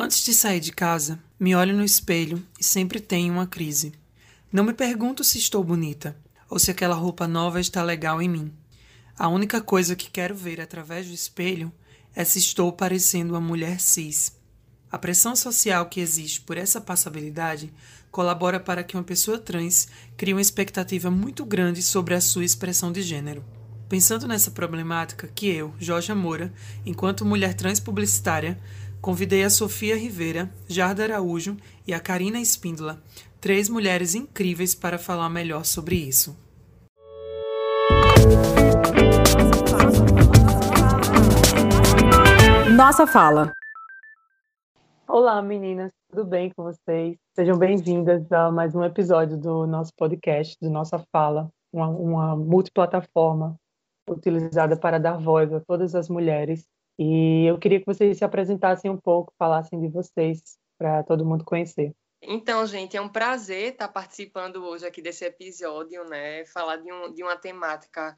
Antes de sair de casa, me olho no espelho e sempre tenho uma crise. Não me pergunto se estou bonita ou se aquela roupa nova está legal em mim. A única coisa que quero ver através do espelho é se estou parecendo uma mulher cis. A pressão social que existe por essa passabilidade colabora para que uma pessoa trans crie uma expectativa muito grande sobre a sua expressão de gênero. Pensando nessa problemática que eu, Jorge Moura, enquanto mulher trans publicitária, convidei a Sofia Rivera, Jarda Araújo e a Karina Espíndola, três mulheres incríveis para falar melhor sobre isso. Nossa fala. Olá, meninas, tudo bem com vocês? Sejam bem-vindas a mais um episódio do nosso podcast, do Nossa Fala, uma, uma multiplataforma utilizada para dar voz a todas as mulheres. E eu queria que vocês se apresentassem um pouco, falassem de vocês, para todo mundo conhecer. Então, gente, é um prazer estar participando hoje aqui desse episódio, né? Falar de, um, de uma temática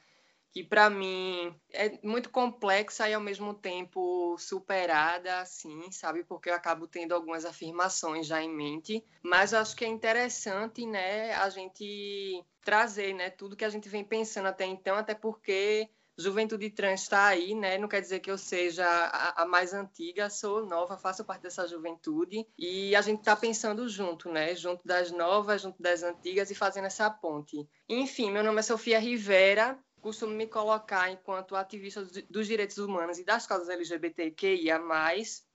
que para mim é muito complexa e ao mesmo tempo superada, assim, sabe? Porque eu acabo tendo algumas afirmações já em mente, mas acho que é interessante, né, a gente trazer, né, tudo que a gente vem pensando até então, até porque Juventude Trans está aí, né? Não quer dizer que eu seja a, a, mais antiga, sou nova, faço parte dessa juventude e a gente está pensando junto, né? Junto das novas, junto das antigas e fazendo essa ponte. Enfim, meu nome é Sofia Rivera, costumo me colocar enquanto ativista dos direitos humanos e das causas LGBTQIA+,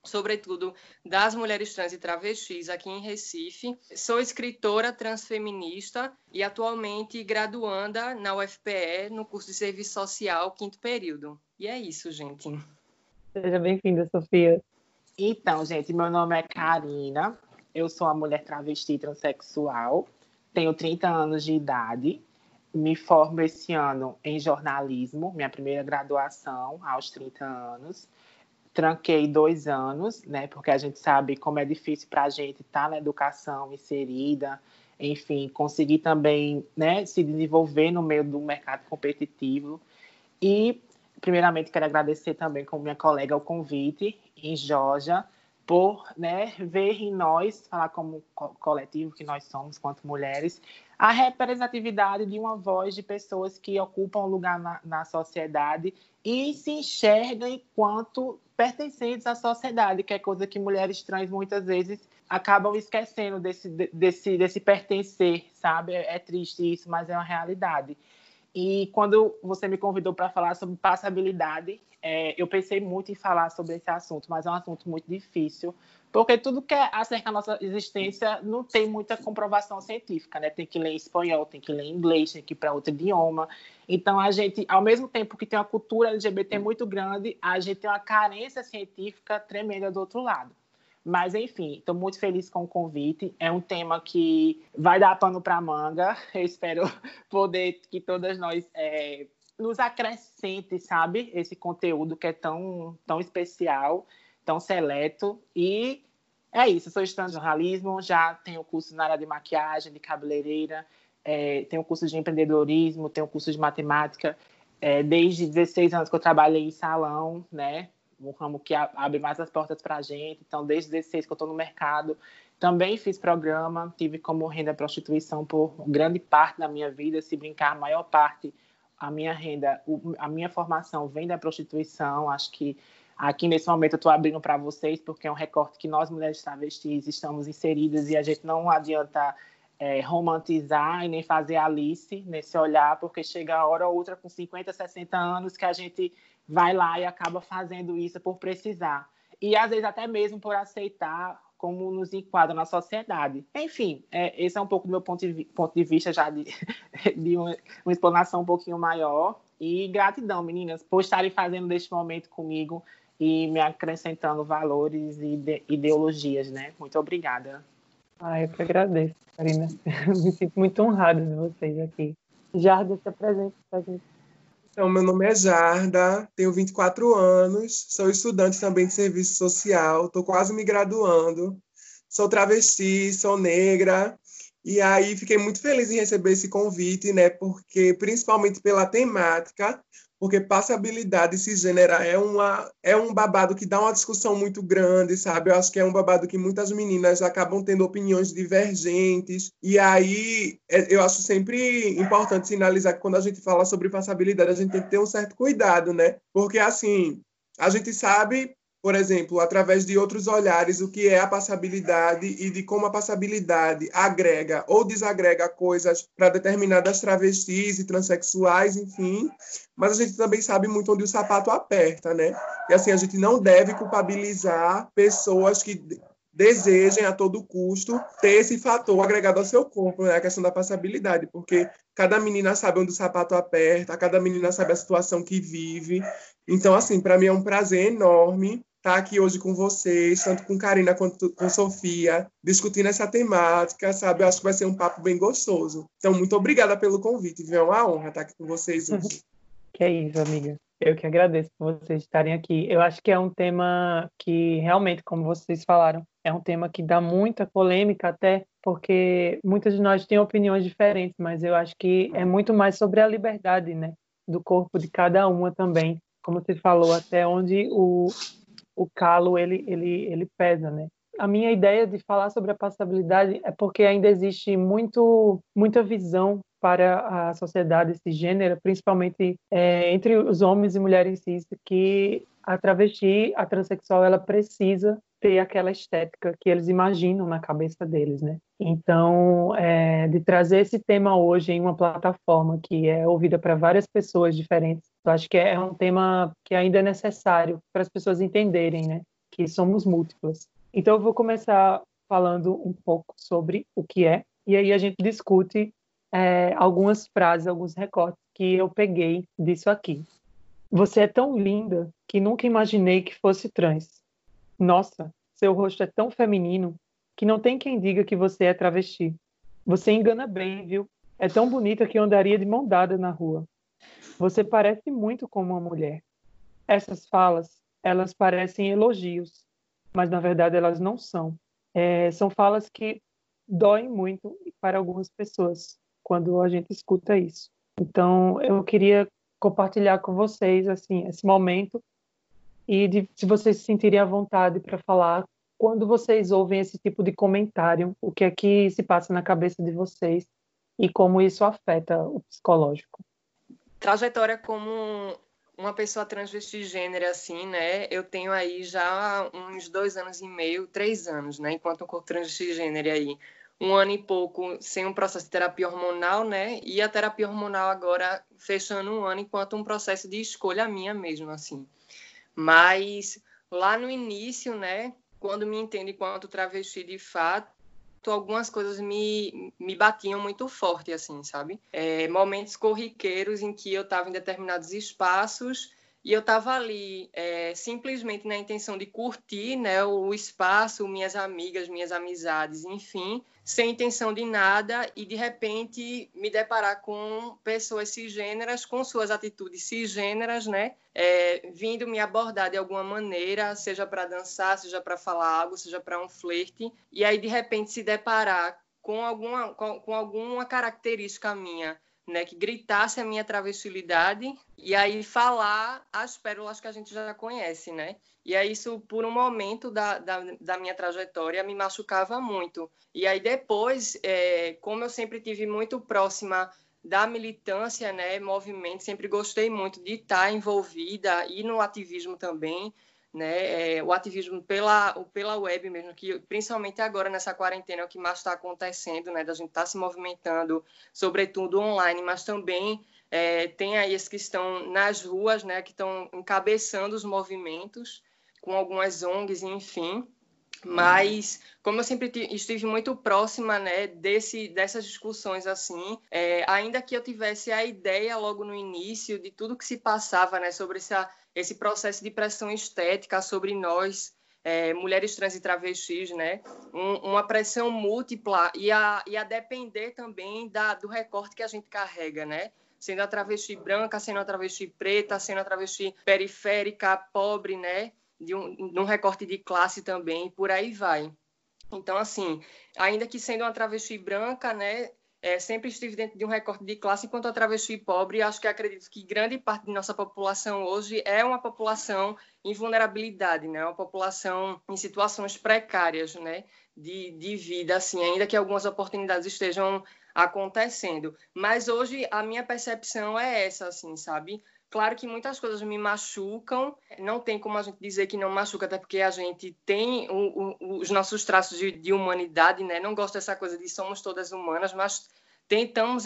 sobretudo das mulheres trans e travestis aqui em Recife. Sou escritora transfeminista e atualmente graduanda na UFPE no curso de Serviço Social, quinto período. E é isso, gente. Seja bem-vinda, Sofia. Então, gente, meu nome é Karina, eu sou uma mulher travesti transexual, tenho 30 anos de idade, me formo esse ano em jornalismo, minha primeira graduação aos 30 anos. Tranquei dois anos, né? Porque a gente sabe como é difícil para a gente estar tá na educação inserida, enfim, conseguir também né, se desenvolver no meio do mercado competitivo. E, primeiramente, quero agradecer também, como minha colega, o convite em Georgia, por né, ver em nós, falar como coletivo que nós somos, quanto mulheres, a representatividade de uma voz de pessoas que ocupam um lugar na, na sociedade e se enxergam enquanto pertencentes à sociedade, que é coisa que mulheres trans muitas vezes acabam esquecendo desse, desse, desse pertencer, sabe? É, é triste isso, mas é uma realidade. E quando você me convidou para falar sobre passabilidade, é, eu pensei muito em falar sobre esse assunto, mas é um assunto muito difícil, porque tudo que é acerca da nossa existência não tem muita comprovação científica, né? Tem que ler em espanhol, tem que ler em inglês, tem que ir para outro idioma. Então, a gente, ao mesmo tempo que tem uma cultura LGBT muito grande, a gente tem uma carência científica tremenda do outro lado. Mas, enfim, estou muito feliz com o convite. É um tema que vai dar pano para manga. Eu espero poder que todas nós é, nos acrescente, sabe, esse conteúdo que é tão, tão especial, tão seleto. E é isso. Eu sou estudante de jornalismo, já tenho curso na área de maquiagem, de cabeleireira, é, tenho curso de empreendedorismo, tenho curso de matemática. É, desde 16 anos que eu trabalhei em salão, né? um ramo que abre mais as portas para a gente. Então, desde 16 que eu estou no mercado, também fiz programa, tive como renda prostituição por grande parte da minha vida, se brincar, a maior parte, a minha renda, a minha formação vem da prostituição. Acho que aqui nesse momento eu estou abrindo para vocês, porque é um recorte que nós, mulheres travestis, estamos inseridas e a gente não adianta é, romantizar e nem fazer Alice nesse olhar, porque chega a hora ou outra com 50, 60 anos que a gente vai lá e acaba fazendo isso por precisar. E às vezes até mesmo por aceitar como nos enquadra na sociedade. Enfim, é, esse é um pouco do meu ponto de, ponto de vista já de, de uma, uma, explanação um pouquinho maior. E gratidão, meninas, por estarem fazendo deste momento comigo e me acrescentando valores e ide, ideologias, né? Muito obrigada. Ah, eu que agradeço, Karina. me sinto muito honrada de vocês aqui. Jarda, se apresente para a gente. Então, meu nome é Jarda, tenho 24 anos, sou estudante também de serviço social, estou quase me graduando, sou travesti, sou negra, e aí fiquei muito feliz em receber esse convite, né? Porque, principalmente pela temática, porque passabilidade cisgênera é, uma, é um babado que dá uma discussão muito grande, sabe? Eu acho que é um babado que muitas meninas acabam tendo opiniões divergentes, e aí é, eu acho sempre importante sinalizar que quando a gente fala sobre passabilidade, a gente tem que ter um certo cuidado, né? Porque, assim, a gente sabe por exemplo, através de outros olhares, o que é a passabilidade e de como a passabilidade agrega ou desagrega coisas para determinadas travestis e transexuais, enfim. Mas a gente também sabe muito onde o sapato aperta, né? E assim, a gente não deve culpabilizar pessoas que desejem a todo custo ter esse fator agregado ao seu corpo, né? a questão da passabilidade, porque cada menina sabe onde o sapato aperta, cada menina sabe a situação que vive. Então, assim, para mim é um prazer enorme estar aqui hoje com vocês, tanto com Karina quanto com Sofia, discutindo essa temática, sabe? Eu acho que vai ser um papo bem gostoso. Então, muito obrigada pelo convite, viu? É uma honra estar aqui com vocês hoje. Que é isso, amiga. Eu que agradeço por vocês estarem aqui. Eu acho que é um tema que realmente, como vocês falaram, é um tema que dá muita polêmica até porque muitas de nós têm opiniões diferentes, mas eu acho que é muito mais sobre a liberdade, né, do corpo de cada uma também. Como você falou, até onde o, o calo ele, ele, ele pesa, né? A minha ideia de falar sobre a passabilidade é porque ainda existe muito, muita visão para a sociedade cisgênera, principalmente é, entre os homens e mulheres cis, que a travesti, a transexual, ela precisa ter aquela estética que eles imaginam na cabeça deles, né? Então, é, de trazer esse tema hoje em uma plataforma que é ouvida para várias pessoas diferentes, eu acho que é um tema que ainda é necessário para as pessoas entenderem, né? Que somos múltiplas. Então, eu vou começar falando um pouco sobre o que é, e aí a gente discute é, algumas frases, alguns recortes que eu peguei disso aqui. Você é tão linda que nunca imaginei que fosse trans. Nossa, seu rosto é tão feminino que não tem quem diga que você é travesti. Você engana bem, viu? É tão bonita que eu andaria de mão dada na rua. Você parece muito como uma mulher. Essas falas, elas parecem elogios, mas na verdade elas não são. É, são falas que doem muito para algumas pessoas quando a gente escuta isso. Então, eu queria compartilhar com vocês assim esse momento e de, se vocês se sentirem à vontade para falar quando vocês ouvem esse tipo de comentário, o que é que se passa na cabeça de vocês e como isso afeta o psicológico. Trajetória como uma pessoa transvestigênera, assim, né? Eu tenho aí já uns dois anos e meio, três anos, né? Enquanto um corpo transvestigênero aí. Um ano e pouco sem um processo de terapia hormonal, né? E a terapia hormonal agora fechando um ano enquanto um processo de escolha minha mesmo, assim. Mas lá no início, né, quando me entendo enquanto travesti de fato, algumas coisas me, me batiam muito forte, assim, sabe? É, momentos corriqueiros em que eu estava em determinados espaços e eu estava ali é, simplesmente na intenção de curtir né, o espaço, minhas amigas, minhas amizades, enfim, sem intenção de nada e de repente me deparar com pessoas cisgêneras, com suas atitudes cisgêneras, né, é, vindo me abordar de alguma maneira, seja para dançar, seja para falar algo, seja para um flerte, e aí de repente se deparar com alguma, com, com alguma característica minha né, que gritasse a minha travestilidade e aí falar as pérolas que a gente já conhece, né? E aí isso, por um momento da, da, da minha trajetória, me machucava muito. E aí depois, é, como eu sempre tive muito próxima da militância, né, movimento, sempre gostei muito de estar envolvida e no ativismo também, né, é, o ativismo pela, pela web mesmo, que principalmente agora nessa quarentena é o que mais está acontecendo, né, da gente estar tá se movimentando, sobretudo online, mas também é, tem aí esses que estão nas ruas, né, que estão encabeçando os movimentos, com algumas ONGs, enfim, mas como eu sempre estive muito próxima né desse dessas discussões assim é, ainda que eu tivesse a ideia logo no início de tudo que se passava né sobre essa esse processo de pressão estética sobre nós, é, mulheres trans e travestis, né? Um, uma pressão múltipla e a, e a depender também da, do recorte que a gente carrega, né? Sendo a travesti branca, sendo a travesti preta, sendo a travesti periférica, pobre, né? De um, de um recorte de classe também, por aí vai. Então, assim, ainda que sendo uma travesti branca, né? é, sempre estive dentro de um recorte de classe enquanto a travesti pobre. Acho que acredito que grande parte de nossa população hoje é uma população em vulnerabilidade, né? Uma população em situações precárias, né? De, de vida, assim, ainda que algumas oportunidades estejam acontecendo. Mas hoje a minha percepção é essa, assim, sabe? Claro que muitas coisas me machucam, não tem como a gente dizer que não machuca, até porque a gente tem o, o, os nossos traços de, de, humanidade, né? Não gosto dessa coisa de somos todas humanas, mas tentamos,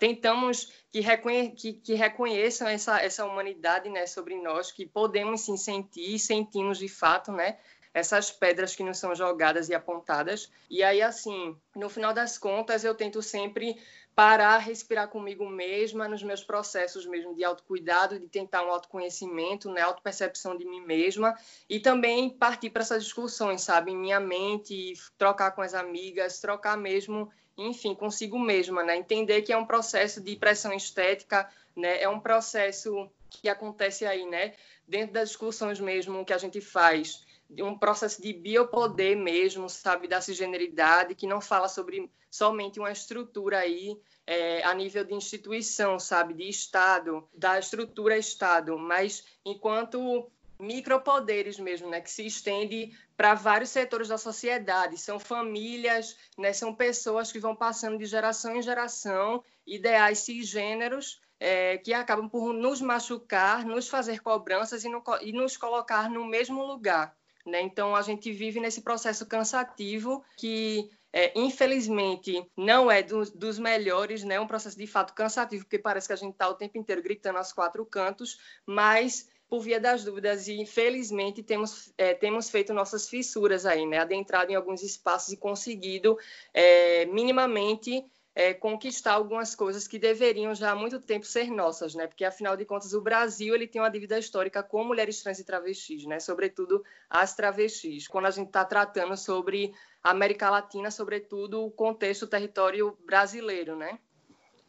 tentamos que, reconhe, que, que reconheçam essa, essa humanidade né, sobre nós, que podemos sim sentir, sentimos de fato, né? essas pedras que nos são jogadas e apontadas. E aí, assim, no final das contas, eu tento sempre parar, respirar comigo mesma, nos meus processos mesmo de autocuidado, de tentar um autoconhecimento, né, autopercepção de mim mesma, e também partir para essas discussões, sabe, em minha mente, trocar com as amigas, trocar mesmo, enfim, consigo mesma, né, entender que é um processo de pressão estética, né, é um processo que acontece aí, né, dentro das discussões mesmo que a gente faz, um processo de biopoder mesmo, sabe, da cisgeneridade, que não fala sobre somente uma estrutura aí é, a nível de instituição, sabe, de Estado, da estrutura Estado, mas enquanto micropoderes mesmo, né, que se estende para vários setores da sociedade. São famílias, né, são pessoas que vão passando de geração em geração, ideais cisgêneros, é, que acabam por nos machucar, nos fazer cobranças e, no, e nos colocar no mesmo lugar. Né? Então, a gente vive nesse processo cansativo que, é, infelizmente, não é do, dos melhores, né? Um processo de fato cansativo, porque parece que a gente está o tempo inteiro gritando aos quatro cantos, mas por via das dúvidas e infelizmente temos é, temos feito nossas fissuras aí, né? Adentrado em alguns espaços e conseguido é, minimamente é, conquistar algumas coisas que deveriam já há muito tempo ser nossas, né? Porque afinal de contas o Brasil ele tem uma dívida histórica com mulheres trans e travestis, né? Sobretudo as travestis. Quando a gente está tratando sobre América Latina, sobretudo o contexto o território brasileiro, né?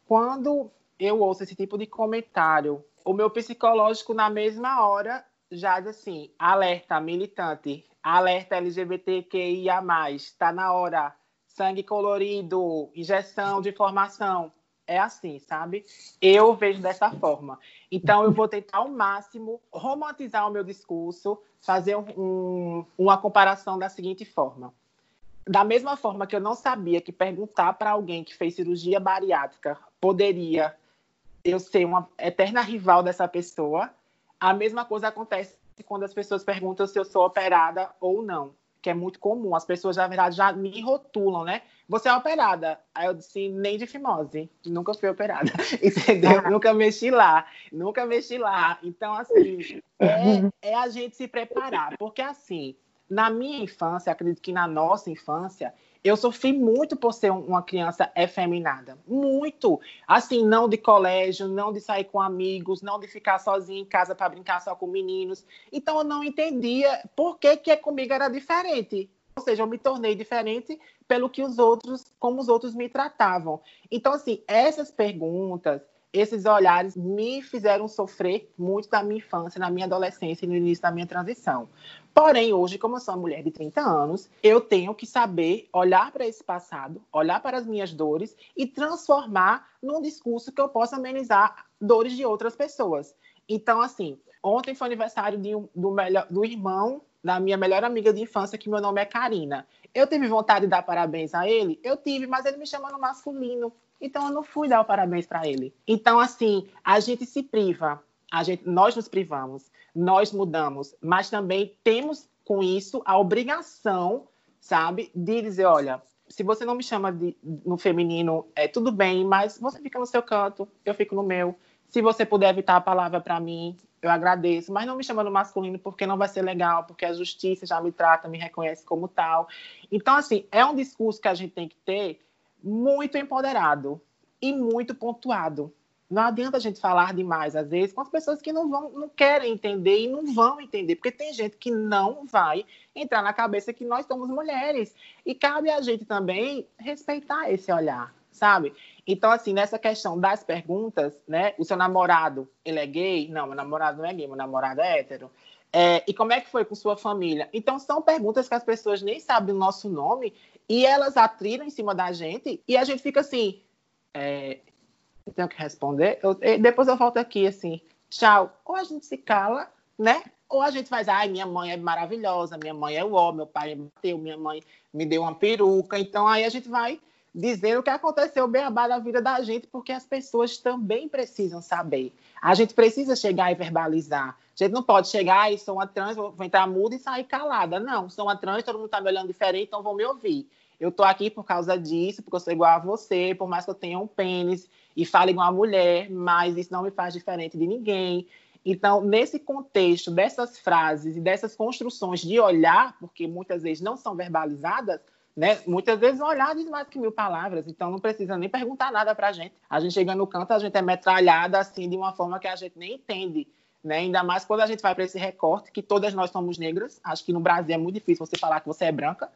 Quando eu ouço esse tipo de comentário, o meu psicológico na mesma hora já diz assim: alerta militante, alerta LGBTQIA+, está na hora sangue colorido, injeção de informação. É assim, sabe? Eu vejo dessa forma. Então, eu vou tentar ao máximo romantizar o meu discurso, fazer um, uma comparação da seguinte forma. Da mesma forma que eu não sabia que perguntar para alguém que fez cirurgia bariátrica poderia eu ser uma eterna rival dessa pessoa, a mesma coisa acontece quando as pessoas perguntam se eu sou operada ou não que é muito comum. As pessoas, na verdade, já me rotulam, né? Você é operada. Aí eu disse, nem de fimose. Nunca fui operada. Entendeu? Ah. Nunca mexi lá. Nunca mexi lá. Então, assim, é, é a gente se preparar. Porque, assim, na minha infância, acredito que na nossa infância, eu sofri muito por ser uma criança efeminada. Muito. Assim, não de colégio, não de sair com amigos, não de ficar sozinha em casa para brincar só com meninos. Então, eu não entendia por que, que comigo era diferente. Ou seja, eu me tornei diferente pelo que os outros, como os outros me tratavam. Então, assim, essas perguntas, esses olhares me fizeram sofrer muito da minha infância, na minha adolescência e no início da minha transição. Porém, hoje, como eu sou uma mulher de 30 anos, eu tenho que saber olhar para esse passado, olhar para as minhas dores e transformar num discurso que eu possa amenizar dores de outras pessoas. Então, assim, ontem foi aniversário de, do, melhor, do irmão da minha melhor amiga de infância, que meu nome é Karina. Eu tive vontade de dar parabéns a ele? Eu tive, mas ele me chama no masculino. Então eu não fui dar o parabéns para ele. Então, assim, a gente se priva, a gente, nós nos privamos, nós mudamos, mas também temos com isso a obrigação, sabe, de dizer, olha, se você não me chama de, no feminino, é tudo bem, mas você fica no seu canto, eu fico no meu. Se você puder evitar a palavra para mim, eu agradeço, mas não me chama no masculino porque não vai ser legal, porque a justiça já me trata, me reconhece como tal. Então, assim, é um discurso que a gente tem que ter muito empoderado e muito pontuado. Não adianta a gente falar demais, às vezes, com as pessoas que não vão, não querem entender e não vão entender, porque tem gente que não vai entrar na cabeça que nós somos mulheres. E cabe a gente também respeitar esse olhar, sabe? Então, assim, nessa questão das perguntas, né? O seu namorado, ele é gay? Não, meu namorado não é gay, meu namorado é hétero. É, e como é que foi com sua família? Então, são perguntas que as pessoas nem sabem o nosso nome e elas atriram em cima da gente e a gente fica assim, É, eu tenho que responder. Eu, depois eu volto aqui assim, tchau. Ou a gente se cala, né? Ou a gente faz, ai, minha mãe é maravilhosa, minha mãe é o meu pai me bateu, minha mãe me deu uma peruca. Então aí a gente vai dizendo o que aconteceu bem abaixo da vida da gente, porque as pessoas também precisam saber. A gente precisa chegar e verbalizar. A gente não pode chegar e sou uma trans, vou entrar muda e sair calada. Não, sou uma trans, todo mundo está me olhando diferente, então vão me ouvir. Eu tô aqui por causa disso, porque eu sou igual a você, por mais que eu tenha um pênis e fale igual a mulher, mas isso não me faz diferente de ninguém. Então, nesse contexto dessas frases e dessas construções de olhar, porque muitas vezes não são verbalizadas, né? Muitas vezes um olhar diz mais que mil palavras, então não precisa nem perguntar nada para a gente. A gente chega no canto, a gente é metralhada assim de uma forma que a gente nem entende. Né? Ainda mais quando a gente vai para esse recorte, que todas nós somos negras. Acho que no Brasil é muito difícil você falar que você é branca,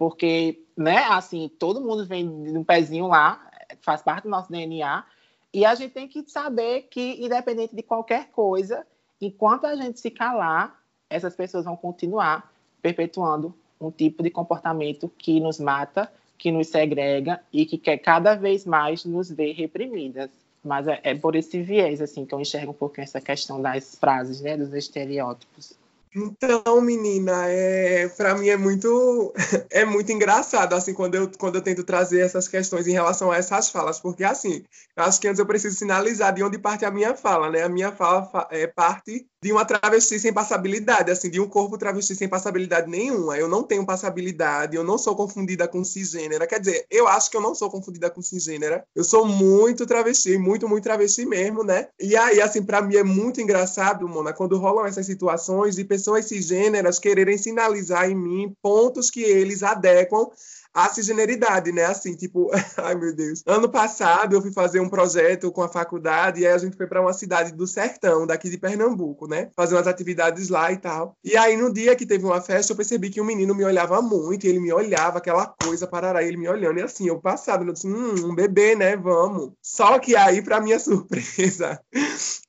porque, né, assim, todo mundo vem de um pezinho lá, faz parte do nosso DNA, e a gente tem que saber que, independente de qualquer coisa, enquanto a gente se calar, essas pessoas vão continuar perpetuando um tipo de comportamento que nos mata, que nos segrega e que quer cada vez mais nos ver reprimidas. Mas é, é por esse viés assim que eu enxergo um pouco essa questão das frases, né, dos estereótipos. Então, menina, é, para mim é muito é muito engraçado assim quando eu quando eu tento trazer essas questões em relação a essas falas, porque assim, eu acho que antes eu preciso sinalizar de onde parte a minha fala, né? A minha fala é parte de uma travesti sem passabilidade, assim, de um corpo travesti sem passabilidade nenhuma. Eu não tenho passabilidade, eu não sou confundida com cisgênera. Quer dizer, eu acho que eu não sou confundida com cisgênera. Eu sou muito travesti, muito, muito travesti mesmo, né? E aí, assim, para mim é muito engraçado, Mona, quando rolam essas situações de pessoas cisgêneras quererem sinalizar em mim pontos que eles adequam a cisgeneridade, né? Assim, tipo, ai meu Deus. Ano passado eu fui fazer um projeto com a faculdade e aí a gente foi para uma cidade do sertão, daqui de Pernambuco, né? Fazer umas atividades lá e tal. E aí no dia que teve uma festa, eu percebi que um menino me olhava muito, ele me olhava, aquela coisa, parará, ele me olhando, e assim, eu passava, eu disse, hum, um bebê, né? Vamos. Só que aí, para minha surpresa,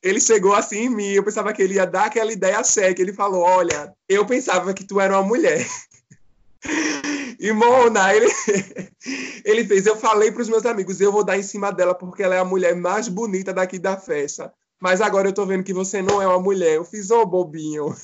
ele chegou assim em mim, eu pensava que ele ia dar aquela ideia séria, ele falou, olha, eu pensava que tu era uma mulher. E Mona, ele, ele fez. Eu falei para os meus amigos, eu vou dar em cima dela porque ela é a mulher mais bonita daqui da festa. Mas agora eu tô vendo que você não é uma mulher. Eu fiz, ô oh, bobinho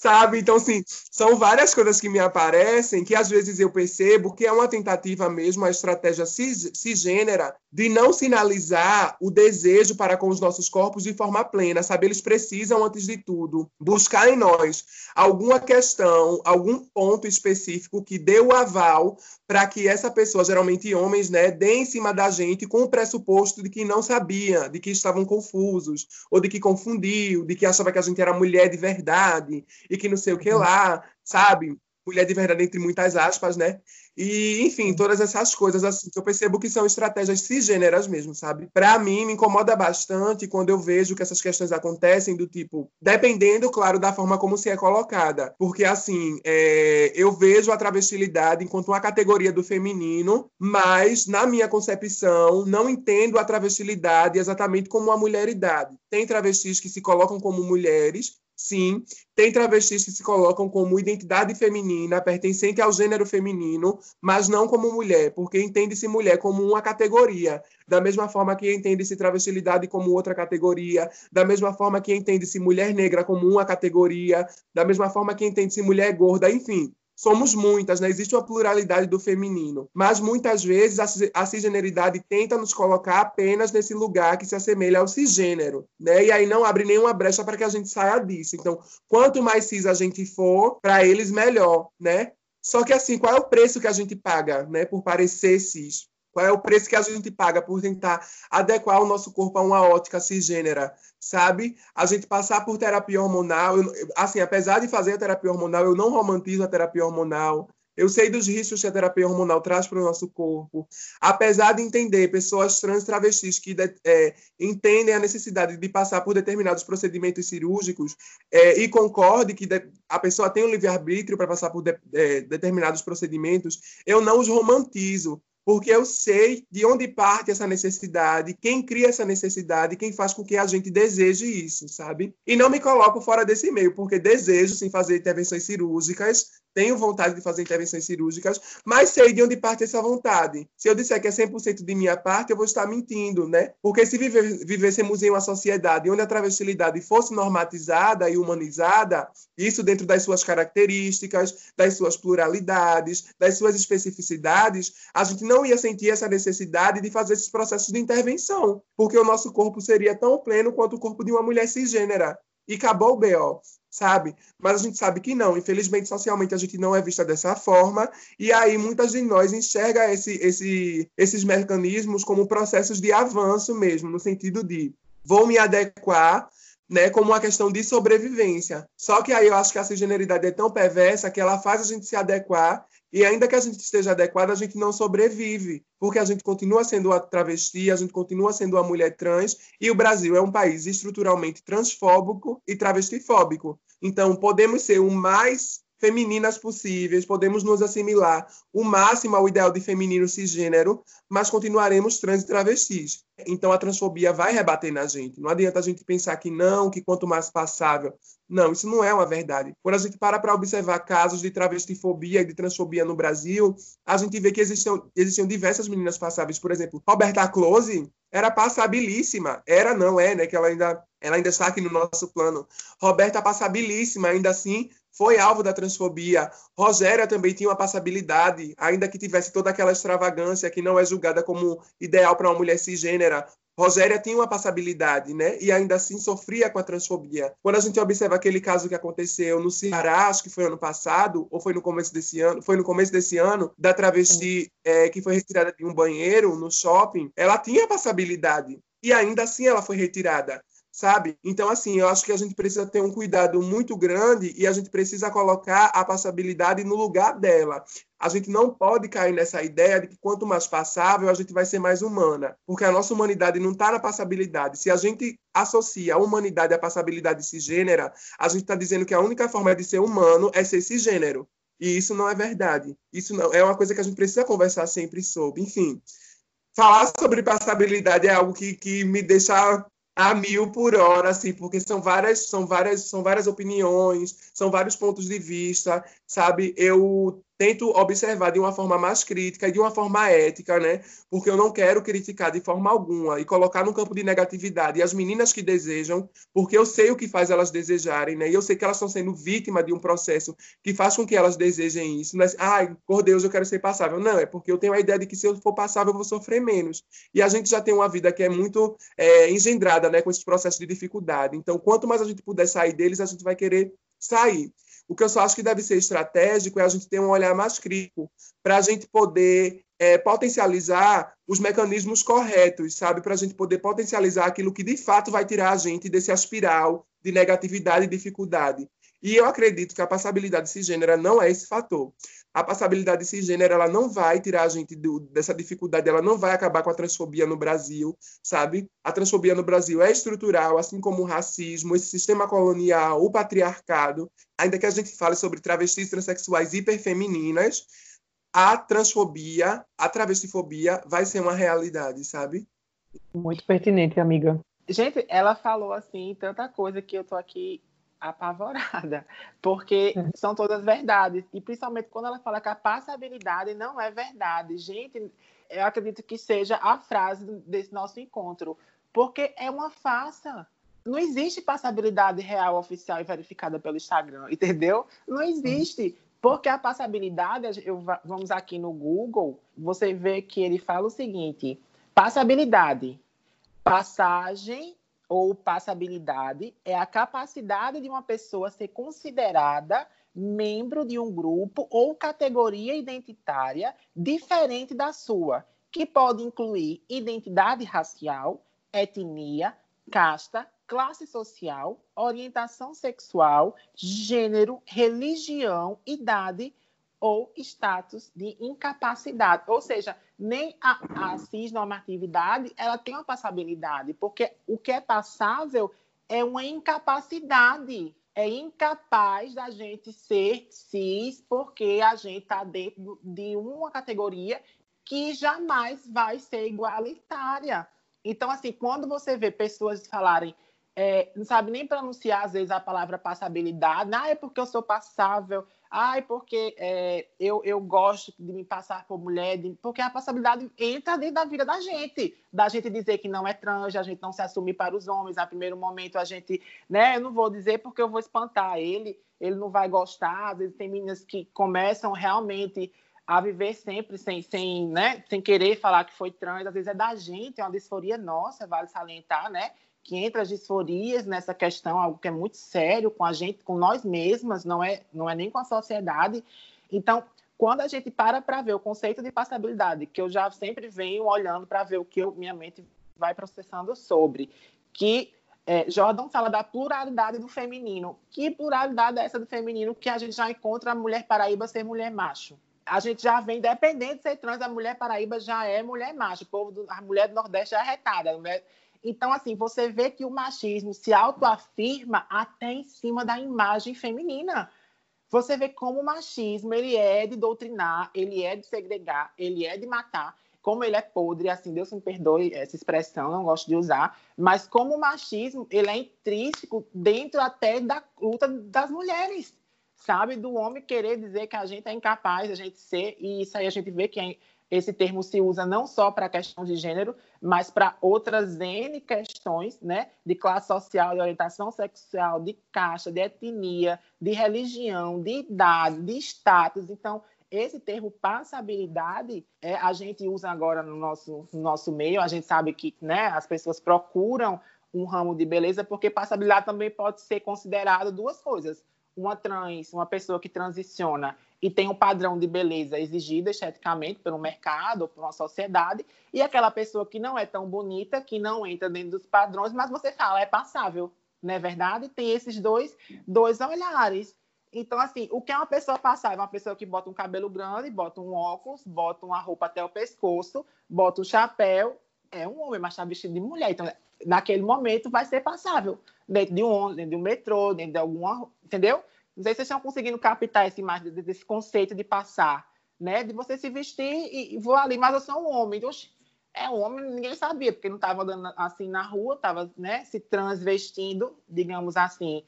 sabe? Então, assim, são várias coisas que me aparecem que às vezes eu percebo que é uma tentativa mesmo, uma estratégia cis, cisgênera de não sinalizar o desejo para com os nossos corpos de forma plena, sabe? Eles precisam, antes de tudo, buscar em nós alguma questão, algum ponto específico que dê o aval para que essa pessoa, geralmente homens, né, dê em cima da gente com o pressuposto de que não sabia, de que estavam confusos, ou de que confundiu, de que achava que a gente era mulher de verdade, e que não sei o que lá, sabe? Mulher de verdade entre muitas aspas, né? E, enfim, todas essas coisas assim que eu percebo que são estratégias cisgêneras mesmo, sabe? Para mim, me incomoda bastante quando eu vejo que essas questões acontecem do tipo, dependendo, claro, da forma como se é colocada. Porque, assim, é, eu vejo a travestilidade enquanto uma categoria do feminino, mas, na minha concepção, não entendo a travestilidade exatamente como uma mulheridade. Tem travestis que se colocam como mulheres, Sim, tem travestis que se colocam como identidade feminina, pertencente ao gênero feminino, mas não como mulher, porque entende-se mulher como uma categoria, da mesma forma que entende-se travestilidade como outra categoria, da mesma forma que entende-se mulher negra como uma categoria, da mesma forma que entende-se mulher gorda, enfim somos muitas, né? existe uma pluralidade do feminino, mas muitas vezes a cisgeneridade tenta nos colocar apenas nesse lugar que se assemelha ao cisgênero, né? E aí não abre nenhuma brecha para que a gente saia disso. Então, quanto mais cis a gente for, para eles melhor, né? Só que assim, qual é o preço que a gente paga, né, por parecer cis? Qual é o preço que a gente paga por tentar adequar o nosso corpo a uma ótica cisgênera, sabe? A gente passar por terapia hormonal, eu, assim, apesar de fazer a terapia hormonal, eu não romantizo a terapia hormonal. Eu sei dos riscos que a terapia hormonal traz para o nosso corpo. Apesar de entender pessoas trans travestis que é, entendem a necessidade de passar por determinados procedimentos cirúrgicos é, e concorde que de, a pessoa tem o livre-arbítrio para passar por de, é, determinados procedimentos, eu não os romantizo porque eu sei de onde parte essa necessidade, quem cria essa necessidade, quem faz com que a gente deseje isso, sabe? E não me coloco fora desse meio, porque desejo sim fazer intervenções cirúrgicas, tenho vontade de fazer intervenções cirúrgicas, mas sei de onde parte essa vontade. Se eu disser que é 100% de minha parte, eu vou estar mentindo, né? Porque se viver, vivêssemos em uma sociedade onde a travestilidade fosse normatizada e humanizada, isso dentro das suas características, das suas pluralidades, das suas especificidades, a gente não ia sentir essa necessidade de fazer esses processos de intervenção, porque o nosso corpo seria tão pleno quanto o corpo de uma mulher cisgênera. E acabou o BO sabe? Mas a gente sabe que não. Infelizmente, socialmente, a gente não é vista dessa forma. E aí, muitas de nós enxerga esse, esse, esses mecanismos como processos de avanço mesmo, no sentido de vou me adequar né, como uma questão de sobrevivência. Só que aí eu acho que a cisgeneridade é tão perversa que ela faz a gente se adequar e ainda que a gente esteja adequado, a gente não sobrevive, porque a gente continua sendo a travesti, a gente continua sendo a mulher trans, e o Brasil é um país estruturalmente transfóbico e travestifóbico. Então, podemos ser o mais femininas possíveis, podemos nos assimilar o máximo ao ideal de feminino cisgênero, mas continuaremos trans e travestis. Então a transfobia vai rebater na gente. Não adianta a gente pensar que não, que quanto mais passável. Não, isso não é uma verdade. Quando a gente para para observar casos de travestifobia e de transfobia no Brasil, a gente vê que existiam, existiam diversas meninas passáveis. Por exemplo, Roberta Close era passabilíssima. Era, não é, né? Que ela ainda, ela ainda está aqui no nosso plano. Roberta passabilíssima, ainda assim, foi alvo da transfobia. Rogéria também tinha uma passabilidade, ainda que tivesse toda aquela extravagância que não é julgada como ideal para uma mulher cisgênera. Rogéria tinha uma passabilidade, né? E ainda assim sofria com a transfobia. Quando a gente observa aquele caso que aconteceu no Ceará, acho que foi ano passado, ou foi no começo desse ano, foi no começo desse ano, da travesti é, que foi retirada de um banheiro no shopping, ela tinha passabilidade. E ainda assim ela foi retirada sabe? Então, assim, eu acho que a gente precisa ter um cuidado muito grande e a gente precisa colocar a passabilidade no lugar dela. A gente não pode cair nessa ideia de que quanto mais passável, a gente vai ser mais humana, porque a nossa humanidade não está na passabilidade. Se a gente associa a humanidade à passabilidade cisgênera, a gente está dizendo que a única forma de ser humano é ser cisgênero. E isso não é verdade. Isso não é uma coisa que a gente precisa conversar sempre sobre. Enfim, falar sobre passabilidade é algo que, que me deixa a mil por hora, assim, porque são várias, são várias, são várias opiniões, são vários pontos de vista, sabe? Eu tento observar de uma forma mais crítica e de uma forma ética, né? Porque eu não quero criticar de forma alguma e colocar no campo de negatividade as meninas que desejam, porque eu sei o que faz elas desejarem, né? E eu sei que elas estão sendo vítimas de um processo que faz com que elas desejem isso. Mas, ai, por Deus, eu quero ser passável. Não, é porque eu tenho a ideia de que se eu for passável, eu vou sofrer menos. E a gente já tem uma vida que é muito é, engendrada, né? Com esses processos de dificuldade. Então, quanto mais a gente puder sair deles, a gente vai querer sair. O que eu só acho que deve ser estratégico é a gente ter um olhar mais crítico para a gente poder é, potencializar os mecanismos corretos, sabe? Para a gente poder potencializar aquilo que de fato vai tirar a gente desse aspiral de negatividade e dificuldade. E eu acredito que a passabilidade cisgênera não é esse fator. A passabilidade cisgênera ela não vai tirar a gente do, dessa dificuldade, ela não vai acabar com a transfobia no Brasil, sabe? A transfobia no Brasil é estrutural, assim como o racismo, esse sistema colonial, o patriarcado. Ainda que a gente fale sobre travestis transexuais hiperfemininas, a transfobia, a travestifobia vai ser uma realidade, sabe? Muito pertinente, amiga. Gente, ela falou assim tanta coisa que eu tô aqui apavorada, porque é. são todas verdades, e principalmente quando ela fala que a passabilidade não é verdade. Gente, eu acredito que seja a frase desse nosso encontro, porque é uma farsa. Não existe passabilidade real, oficial e verificada pelo Instagram, entendeu? Não existe. Porque a passabilidade, eu, vamos aqui no Google, você vê que ele fala o seguinte: passabilidade, passagem ou passabilidade é a capacidade de uma pessoa ser considerada membro de um grupo ou categoria identitária diferente da sua, que pode incluir identidade racial, etnia, casta, classe social, orientação sexual, gênero, religião, idade ou status de incapacidade. Ou seja, nem a, a cisnormatividade ela tem uma passabilidade, porque o que é passável é uma incapacidade. É incapaz da gente ser cis porque a gente está dentro de uma categoria que jamais vai ser igualitária. Então, assim, quando você vê pessoas falarem é, não sabe nem pronunciar, às vezes, a palavra passabilidade. Ah, é porque eu sou passável. Ai, porque é, eu, eu gosto de me passar por mulher, de, porque a passabilidade entra dentro da vida da gente. Da gente dizer que não é trans, a gente não se assumir para os homens. A primeiro momento a gente, né? Eu não vou dizer porque eu vou espantar ele, ele não vai gostar. Às vezes tem meninas que começam realmente a viver sempre sem, sem, né, sem querer falar que foi trans, às vezes é da gente, é uma disforia nossa, vale salientar, né? Que entra as disforias nessa questão, algo que é muito sério com a gente, com nós mesmas, não é, não é nem com a sociedade. Então, quando a gente para para ver o conceito de passabilidade, que eu já sempre venho olhando para ver o que eu, minha mente vai processando sobre, que é, Jordan fala da pluralidade do feminino. Que pluralidade é essa do feminino que a gente já encontra a mulher paraíba ser mulher macho? a gente já vem, independente de ser trans, a mulher paraíba já é mulher macho, o povo do, a mulher do Nordeste é arretada. Mulher... Então, assim, você vê que o machismo se autoafirma até em cima da imagem feminina. Você vê como o machismo ele é de doutrinar, ele é de segregar, ele é de matar, como ele é podre, assim, Deus me perdoe essa expressão, não gosto de usar, mas como o machismo ele é intrínseco dentro até da luta das mulheres sabe? Do homem querer dizer que a gente é incapaz, a gente ser, e isso aí a gente vê que é, esse termo se usa não só para a questão de gênero, mas para outras N questões, né? De classe social, de orientação sexual, de caixa, de etnia, de religião, de idade, de status. Então, esse termo passabilidade é, a gente usa agora no nosso, no nosso meio, a gente sabe que né, as pessoas procuram um ramo de beleza, porque passabilidade também pode ser considerado duas coisas uma trans, uma pessoa que transiciona e tem um padrão de beleza exigido esteticamente pelo mercado por uma sociedade, e aquela pessoa que não é tão bonita, que não entra dentro dos padrões, mas você fala, é passável, não é verdade? Tem esses dois, dois olhares. Então, assim, o que é uma pessoa passável? Uma pessoa que bota um cabelo grande, bota um óculos, bota uma roupa até o pescoço, bota um chapéu, é um homem, mas está vestido de mulher. Então, naquele momento, vai ser passável dentro de um ônibus, dentro de um metrô, dentro de alguma. Entendeu? Não sei se vocês estão conseguindo captar imagem desse conceito de passar, né? De você se vestir e, vou ali, mas eu sou um homem. Então, é um homem, ninguém sabia, porque não estava andando assim na rua, estava né, se transvestindo, digamos assim.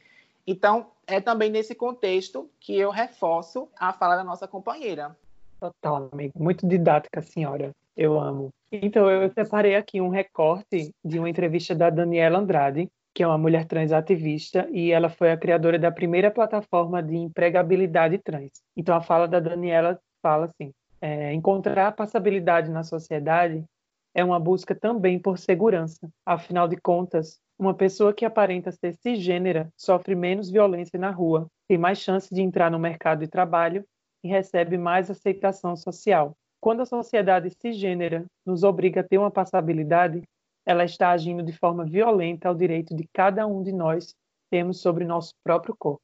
Então, é também nesse contexto que eu reforço a fala da nossa companheira. Total, amigo. Muito didática, senhora. Eu amo. Então, eu separei aqui um recorte de uma entrevista da Daniela Andrade, que é uma mulher trans ativista, e ela foi a criadora da primeira plataforma de empregabilidade trans. Então, a fala da Daniela fala assim: é, encontrar passabilidade na sociedade é uma busca também por segurança. Afinal de contas, uma pessoa que aparenta ser cisgênera sofre menos violência na rua, tem mais chance de entrar no mercado de trabalho e recebe mais aceitação social. Quando a sociedade cisgênera nos obriga a ter uma passabilidade, ela está agindo de forma violenta ao direito de cada um de nós termos sobre nosso próprio corpo.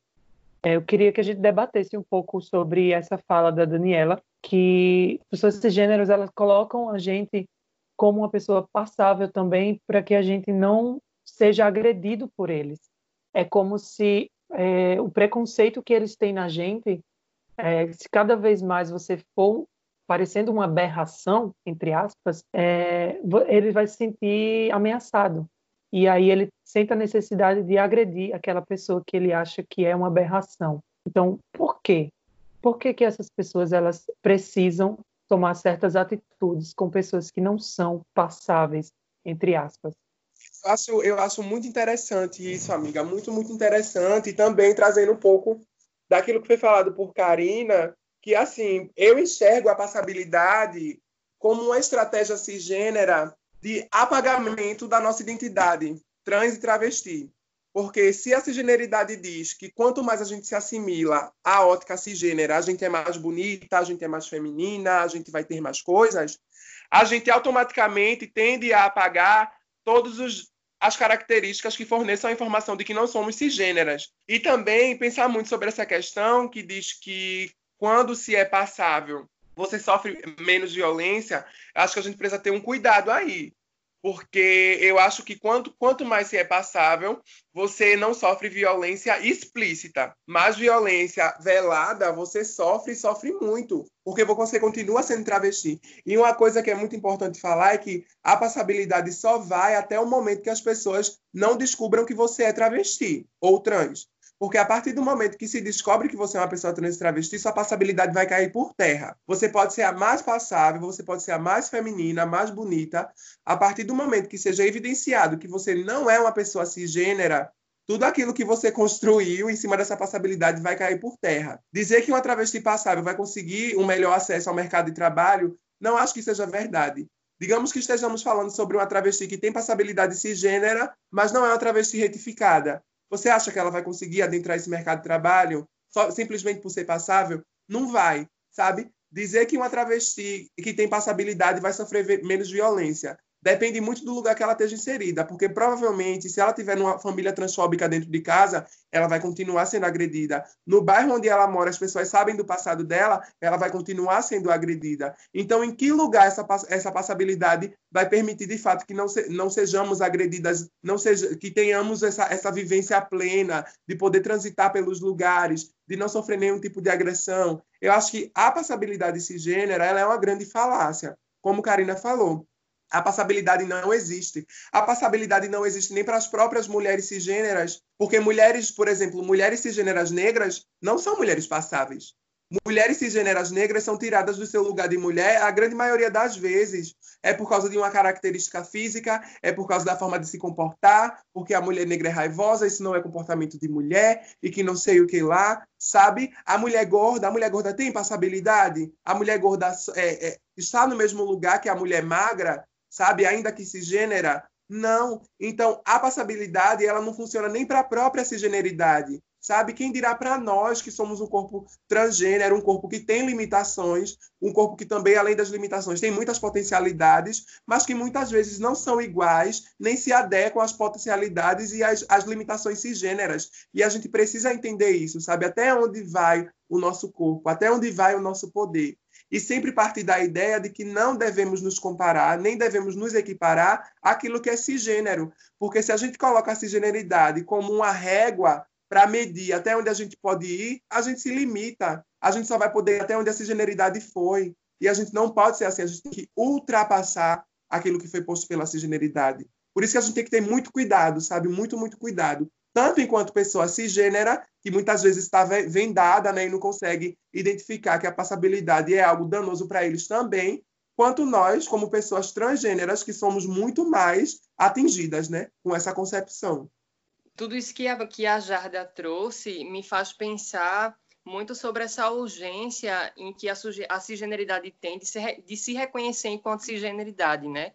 É, eu queria que a gente debatesse um pouco sobre essa fala da Daniela, que pessoas cisgêneros elas colocam a gente como uma pessoa passável também para que a gente não seja agredido por eles. É como se é, o preconceito que eles têm na gente, é, se cada vez mais você for parecendo uma aberração, entre aspas, é, ele vai se sentir ameaçado. E aí ele sente a necessidade de agredir aquela pessoa que ele acha que é uma aberração. Então, por quê? Por que, que essas pessoas elas precisam tomar certas atitudes com pessoas que não são passáveis, entre aspas? Eu acho, eu acho muito interessante isso, amiga, muito, muito interessante. E também trazendo um pouco daquilo que foi falado por Karina, que assim, eu enxergo a passabilidade como uma estratégia cisgênera de apagamento da nossa identidade trans e travesti. Porque se a cisgeneridade diz que quanto mais a gente se assimila à ótica cisgênera, a gente é mais bonita, a gente é mais feminina, a gente vai ter mais coisas, a gente automaticamente tende a apagar todas as características que forneçam a informação de que não somos cisgêneras. E também pensar muito sobre essa questão que diz que quando se é passável, você sofre menos violência, acho que a gente precisa ter um cuidado aí. Porque eu acho que quanto, quanto mais se é passável, você não sofre violência explícita. Mas violência velada, você sofre e sofre muito. Porque você continua sendo travesti. E uma coisa que é muito importante falar é que a passabilidade só vai até o momento que as pessoas não descubram que você é travesti ou trans. Porque a partir do momento que se descobre que você é uma pessoa trans travesti, sua passabilidade vai cair por terra. Você pode ser a mais passável, você pode ser a mais feminina, a mais bonita. A partir do momento que seja evidenciado que você não é uma pessoa cisgênera, tudo aquilo que você construiu em cima dessa passabilidade vai cair por terra. Dizer que uma travesti passável vai conseguir um melhor acesso ao mercado de trabalho, não acho que seja verdade. Digamos que estejamos falando sobre uma travesti que tem passabilidade cisgênera, mas não é uma travesti retificada. Você acha que ela vai conseguir adentrar esse mercado de trabalho só, simplesmente por ser passável? Não vai, sabe? Dizer que uma travesti que tem passabilidade vai sofrer menos violência depende muito do lugar que ela esteja inserida, porque provavelmente, se ela tiver numa família transfóbica dentro de casa, ela vai continuar sendo agredida. No bairro onde ela mora, as pessoas sabem do passado dela, ela vai continuar sendo agredida. Então, em que lugar essa, essa passabilidade vai permitir, de fato, que não, se, não sejamos agredidas, não seja, que tenhamos essa, essa vivência plena de poder transitar pelos lugares, de não sofrer nenhum tipo de agressão? Eu acho que a passabilidade cisgênera ela é uma grande falácia, como Karina falou a passabilidade não existe. A passabilidade não existe nem para as próprias mulheres cisgêneras, porque mulheres, por exemplo, mulheres cisgêneras negras não são mulheres passáveis. Mulheres cisgêneras negras são tiradas do seu lugar de mulher, a grande maioria das vezes é por causa de uma característica física, é por causa da forma de se comportar, porque a mulher negra é raivosa, isso não é comportamento de mulher, e que não sei o que lá, sabe? A mulher gorda, a mulher gorda tem passabilidade? A mulher gorda é, é, está no mesmo lugar que a mulher magra? Sabe? Ainda que cisgênera, não. Então, a passabilidade ela não funciona nem para a própria cisgeneridade, sabe? Quem dirá para nós que somos um corpo transgênero, um corpo que tem limitações, um corpo que também, além das limitações, tem muitas potencialidades, mas que muitas vezes não são iguais, nem se adequam às potencialidades e às, às limitações cisgêneras. E a gente precisa entender isso, sabe? Até onde vai o nosso corpo, até onde vai o nosso poder e sempre partir da ideia de que não devemos nos comparar, nem devemos nos equiparar àquilo que é cisgênero, porque se a gente coloca a cisgeneridade como uma régua para medir até onde a gente pode ir, a gente se limita. A gente só vai poder até onde a cisgeneridade foi. E a gente não pode ser assim, a gente tem que ultrapassar aquilo que foi posto pela cisgeneridade. Por isso que a gente tem que ter muito cuidado, sabe? Muito, muito cuidado tanto enquanto pessoa cisgênera, que muitas vezes está vendada né, e não consegue identificar que a passabilidade é algo danoso para eles também, quanto nós, como pessoas transgêneras, que somos muito mais atingidas né, com essa concepção. Tudo isso que a, que a Jarda trouxe me faz pensar muito sobre essa urgência em que a, a cisgeneridade tem de se, de se reconhecer enquanto cisgeneridade, né?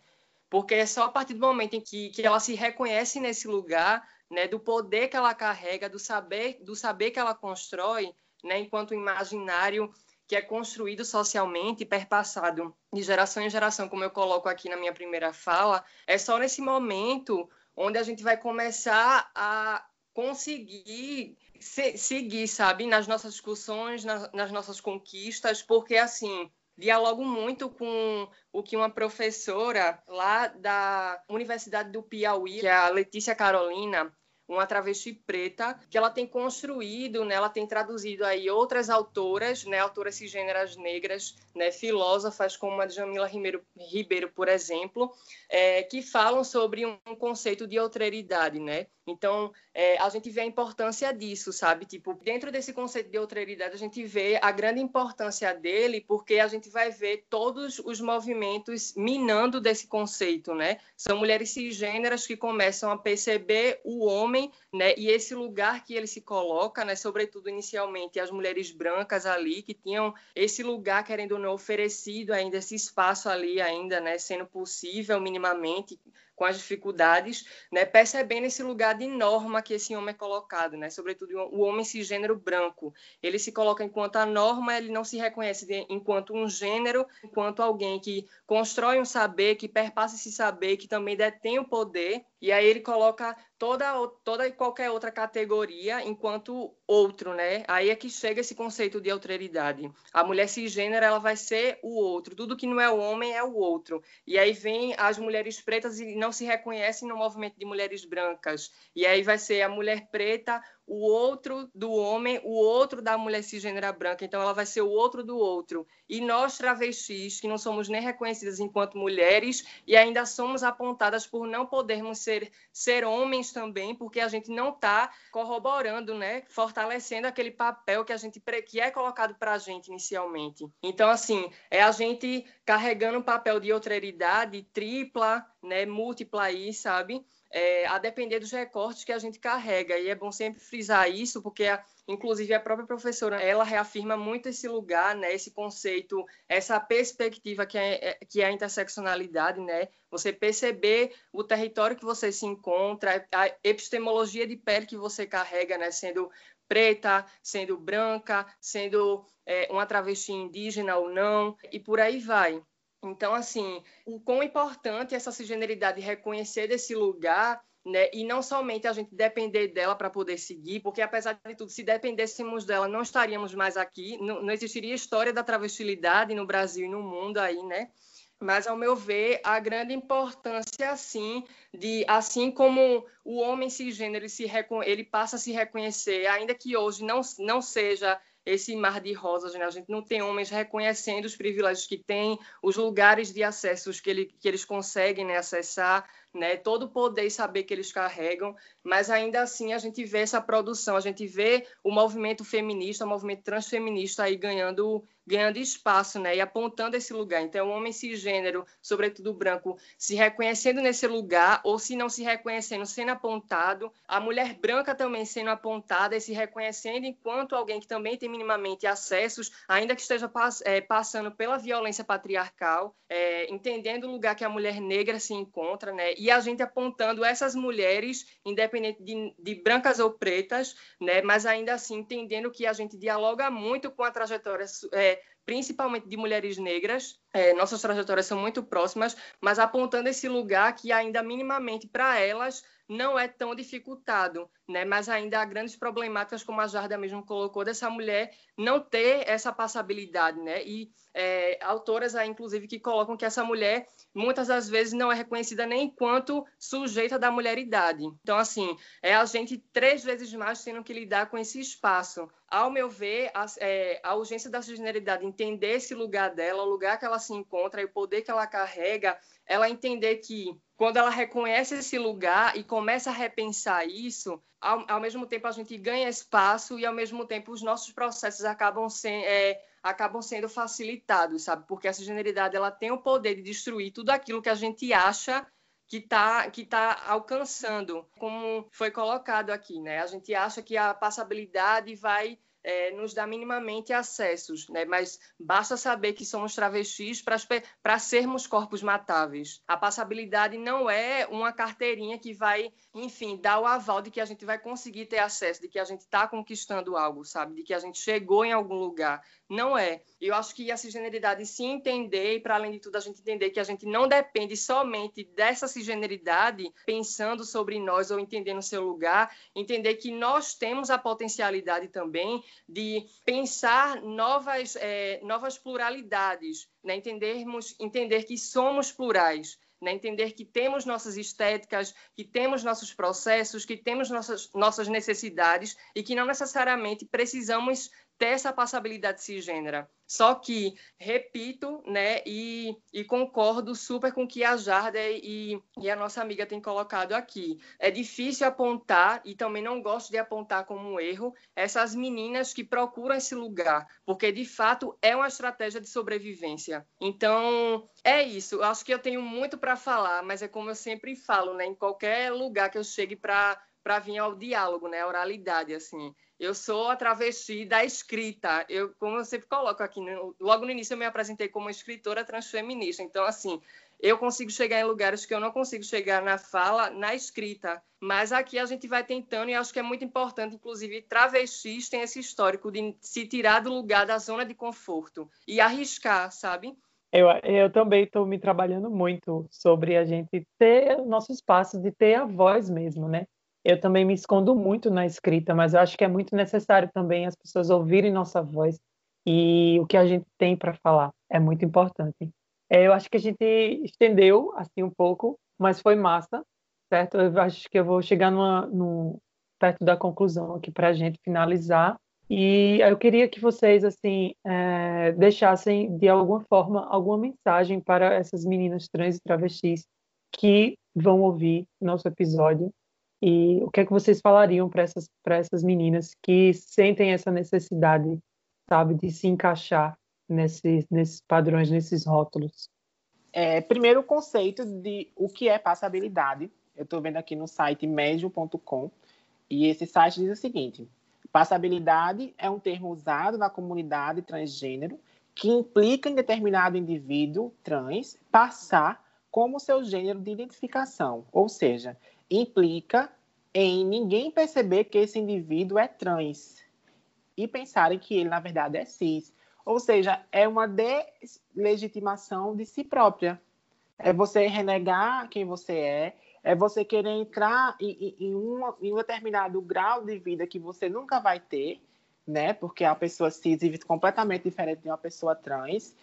Porque é só a partir do momento em que, que ela se reconhece nesse lugar né, do poder que ela carrega, do saber, do saber que ela constrói, né, enquanto imaginário que é construído socialmente e perpassado de geração em geração, como eu coloco aqui na minha primeira fala, é só nesse momento onde a gente vai começar a conseguir se, seguir, sabe, nas nossas discussões, nas, nas nossas conquistas, porque assim dialogo muito com o que uma professora lá da Universidade do Piauí, que é a Letícia Carolina, uma travesti preta, que ela tem construído, né, ela tem traduzido aí outras autoras, né, autoras cisgêneras negras, né, filósofas como a Jamila Ribeiro, Ribeiro por exemplo, é, que falam sobre um conceito de outrairidade, né? Então, é, a gente vê a importância disso, sabe? Tipo, dentro desse conceito de outrairidade, a gente vê a grande importância dele, porque a gente vai ver todos os movimentos minando desse conceito, né? São mulheres cisgêneras que começam a perceber o homem, né? E esse lugar que ele se coloca, né? Sobretudo, inicialmente, as mulheres brancas ali, que tinham esse lugar, querendo ou não, oferecido ainda, esse espaço ali ainda, né? Sendo possível, minimamente, com as dificuldades, né, percebendo esse lugar de norma que esse homem é colocado, né, sobretudo o homem cisgênero branco. Ele se coloca enquanto a norma, ele não se reconhece de, enquanto um gênero, enquanto alguém que constrói um saber, que perpassa esse saber, que também detém o poder, e aí ele coloca toda, toda e qualquer outra categoria enquanto outro, né? Aí é que chega esse conceito de alteridade. A mulher cisgênera, ela vai ser o outro. Tudo que não é o homem é o outro. E aí vem as mulheres pretas e não se reconhecem no movimento de mulheres brancas. E aí vai ser a mulher preta, o outro do homem, o outro da mulher cisgênera branca, então ela vai ser o outro do outro. E nós, travestis, que não somos nem reconhecidas enquanto mulheres e ainda somos apontadas por não podermos ser, ser homens também, porque a gente não está corroborando, né, fortalecendo aquele papel que a gente que é colocado para a gente inicialmente. Então, assim, é a gente carregando o papel de outrairidade tripla, né, múltipla aí, sabe? É, a depender dos recortes que a gente carrega. E é bom sempre frisar isso, porque, a, inclusive, a própria professora, ela reafirma muito esse lugar, né, esse conceito, essa perspectiva que é, é, que é a interseccionalidade, né? Você perceber o território que você se encontra, a epistemologia de pele que você carrega, né, sendo preta, sendo branca, sendo é, uma travesti indígena ou não, e por aí vai. Então, assim, o quão importante essa cisgeneridade reconhecer desse lugar né? E não somente a gente depender dela para poder seguir, porque apesar de tudo, se dependêssemos dela, não estaríamos mais aqui, não, não, existiria história da travestilidade no Brasil e no mundo aí, né? Mas ao meu ver, a grande importância assim de assim como o homem cisgênero ele, se, ele passa a se reconhecer, ainda que hoje não não seja esse mar de rosas, né? A gente não tem homens reconhecendo os privilégios que têm, os lugares de acesso que, ele, que eles conseguem né, acessar, né? Todo o poder e saber que eles carregam, mas ainda assim a gente vê essa produção, a gente vê o movimento feminista, o movimento transfeminista aí ganhando ganhando espaço, né, e apontando esse lugar. Então, o homem cisgênero, sobretudo branco, se reconhecendo nesse lugar, ou se não se reconhecendo, sendo apontado, a mulher branca também sendo apontada e se reconhecendo enquanto alguém que também tem minimamente acessos, ainda que esteja pass é, passando pela violência patriarcal, é, entendendo o lugar que a mulher negra se encontra, né, e a gente apontando essas mulheres, independente de, de brancas ou pretas, né, mas ainda assim entendendo que a gente dialoga muito com a trajetória é, principalmente de mulheres negras. É, nossas trajetórias são muito próximas, mas apontando esse lugar que ainda minimamente para elas não é tão dificultado, né? Mas ainda há grandes problemáticas, como a Jarda mesmo colocou, dessa mulher não ter essa passabilidade, né? E é, autoras aí, inclusive, que colocam que essa mulher muitas das vezes não é reconhecida nem enquanto sujeita da mulheridade. Então, assim, é a gente três vezes mais tendo que lidar com esse espaço. Ao meu ver, a, é, a urgência da cisgeneridade, entender esse lugar dela, o lugar que ela se encontra e o poder que ela carrega, ela entender que quando ela reconhece esse lugar e começa a repensar isso, ao, ao, mesmo tempo a gente ganha espaço e ao mesmo tempo os nossos processos acabam, é, acabam sendo facilitados, sabe? Porque essa generalidade ela tem o poder de destruir tudo aquilo que a gente acha que está que tá alcançando, como foi colocado aqui, né? A gente acha que a passabilidade vai é, nos dá minimamente acessos, né? mas basta saber que somos travestis para sermos corpos matáveis. A passabilidade não é uma carteirinha que vai, enfim, dar o aval de que a gente vai conseguir ter acesso, de que a gente está conquistando algo, sabe? De que a gente chegou em algum lugar. Não é. Eu acho que a cisgeneridade se entender, e para além de tudo, a gente entender que a gente não depende somente dessa cisgeneridade pensando sobre nós ou entendendo seu lugar, entender que nós temos a potencialidade também de pensar novas, é, novas pluralidades, né? Entendermos, entender que somos plurais. Né? entender que temos nossas estéticas, que temos nossos processos, que temos nossas, nossas necessidades e que não necessariamente precisamos ter essa passabilidade cisgênera. Só que, repito, né, e, e, concordo super com o que a Jarda e, e, a nossa amiga têm colocado aqui. É difícil apontar, e também não gosto de apontar como um erro, essas meninas que procuram esse lugar, porque de fato é uma estratégia de sobrevivência. Então, é isso. Eu acho que eu tenho muito para falar, mas é como eu sempre falo, né, em qualquer lugar que eu chegue para vir ao diálogo, né, a oralidade, assim eu sou a travesti da escrita. Eu, como eu sempre coloco aqui, logo no início eu me apresentei como escritora transfeminista. Então, assim, eu consigo chegar em lugares que eu não consigo chegar na fala, na escrita. Mas aqui a gente vai tentando, e acho que é muito importante, inclusive, travestis têm esse histórico de se tirar do lugar da zona de conforto e arriscar, sabe? Eu, eu também estou me trabalhando muito sobre a gente ter o nosso espaço, de ter a voz mesmo, né? Eu também me escondo muito na escrita, mas eu acho que é muito necessário também as pessoas ouvirem nossa voz e o que a gente tem para falar é muito importante. É, eu acho que a gente estendeu assim um pouco, mas foi massa, certo? Eu acho que eu vou chegar numa, num, perto da conclusão aqui para a gente finalizar. E eu queria que vocês assim é, deixassem de alguma forma alguma mensagem para essas meninas trans e travestis que vão ouvir nosso episódio e o que é que vocês falariam para essas essas meninas que sentem essa necessidade, sabe, de se encaixar nesses nesses padrões, nesses rótulos? É, primeiro o conceito de o que é passabilidade. Eu estou vendo aqui no site médio.com e esse site diz o seguinte: Passabilidade é um termo usado na comunidade transgênero que implica em determinado indivíduo trans passar como seu gênero de identificação, ou seja, implica em ninguém perceber que esse indivíduo é trans e pensarem que ele, na verdade, é cis. Ou seja, é uma deslegitimação de si própria. É você renegar quem você é é você querer entrar em, em, uma, em um determinado grau de vida que você nunca vai ter, né? Porque a pessoa cis vive completamente diferente de uma pessoa trans.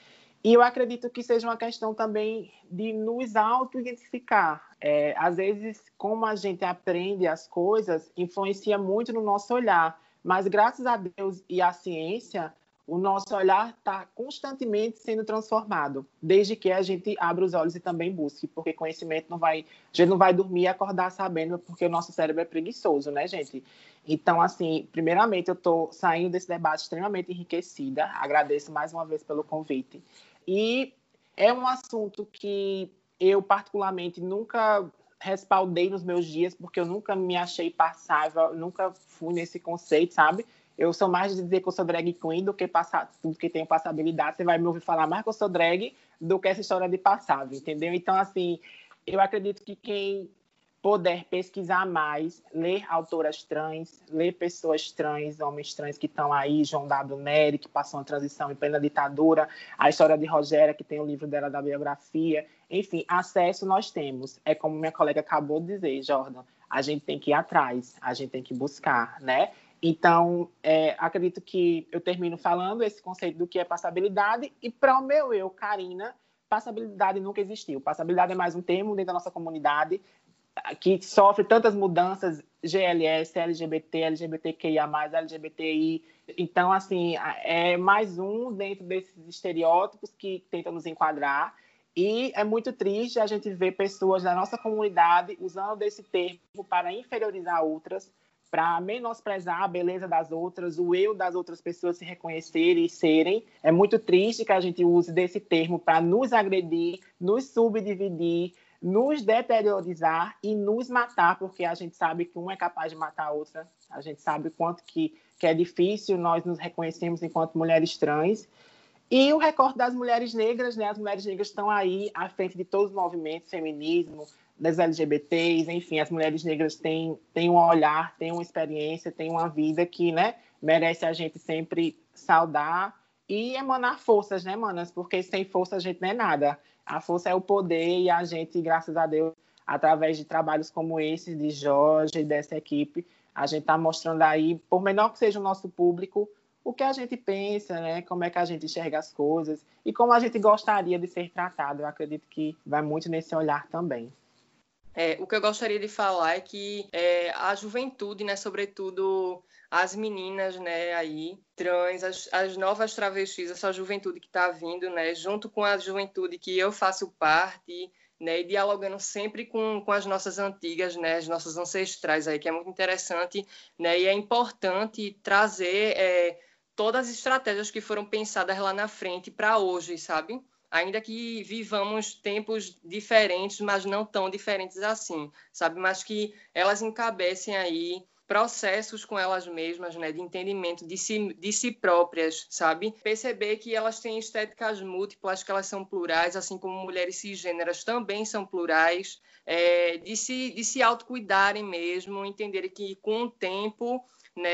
E eu acredito que seja uma questão também de nos auto-identificar. É, às vezes, como a gente aprende as coisas, influencia muito no nosso olhar. Mas, graças a Deus e à ciência, o nosso olhar está constantemente sendo transformado, desde que a gente abra os olhos e também busque, porque conhecimento não vai, a gente não vai dormir e acordar sabendo, porque o nosso cérebro é preguiçoso, né, gente? Então, assim, primeiramente, eu estou saindo desse debate extremamente enriquecida, agradeço mais uma vez pelo convite. E é um assunto que eu, particularmente, nunca respaldei nos meus dias, porque eu nunca me achei passável, nunca fui nesse conceito, sabe? Eu sou mais de dizer que eu sou drag queen do que passar tudo que tem passabilidade. Você vai me ouvir falar mais que eu sou drag do que essa história de passável, entendeu? Então, assim, eu acredito que quem puder pesquisar mais, ler autoras trans, ler pessoas trans, homens trans que estão aí, João W. Nery, que passou uma transição em plena ditadura, a história de Rogéria, que tem o livro dela da biografia, enfim, acesso nós temos. É como minha colega acabou de dizer, Jordan, a gente tem que ir atrás, a gente tem que buscar, né? Então, é, acredito que eu termino falando esse conceito do que é passabilidade, e para o meu eu, Karina, passabilidade nunca existiu. Passabilidade é mais um termo dentro da nossa comunidade que sofre tantas mudanças GLS, LGBT, LGBTQIA+, LGBTI. Então, assim, é mais um dentro desses estereótipos que tentam nos enquadrar. E é muito triste a gente ver pessoas da nossa comunidade usando desse termo para inferiorizar outras, para menosprezar a beleza das outras, o eu das outras pessoas se reconhecerem e serem. É muito triste que a gente use desse termo para nos agredir, nos subdividir, nos deteriorizar e nos matar, porque a gente sabe que um é capaz de matar a outra. A gente sabe quanto que, que é difícil nós nos reconhecemos enquanto mulheres trans. E o recorte das mulheres negras, né? As mulheres negras estão aí à frente de todos os movimentos, feminismo, das LGBTs, enfim, as mulheres negras têm, têm um olhar, têm uma experiência, têm uma vida que, né, merece a gente sempre saudar e emanar forças, né, manas? Porque sem força a gente não é nada. A força é o poder e a gente, graças a Deus, através de trabalhos como esse de Jorge e dessa equipe, a gente está mostrando aí, por menor que seja o nosso público, o que a gente pensa, né? Como é que a gente enxerga as coisas e como a gente gostaria de ser tratado. Eu acredito que vai muito nesse olhar também. É, o que eu gostaria de falar é que é, a juventude, né, sobretudo as meninas, né, aí, trans, as, as novas travestis, essa juventude que está vindo, né, junto com a juventude que eu faço parte, né, e dialogando sempre com, com as nossas antigas, né, as nossas ancestrais aí, que é muito interessante, né, e é importante trazer é, todas as estratégias que foram pensadas lá na frente para hoje, sabe? Ainda que vivamos tempos diferentes, mas não tão diferentes assim, sabe? Mas que elas encabecem aí processos com elas mesmas, né, de entendimento de si, de si próprias, sabe? Perceber que elas têm estéticas múltiplas, que elas são plurais, assim como mulheres cisgêneras também são plurais, é, de se, de se autocuidarem mesmo, entenderem que com o tempo né,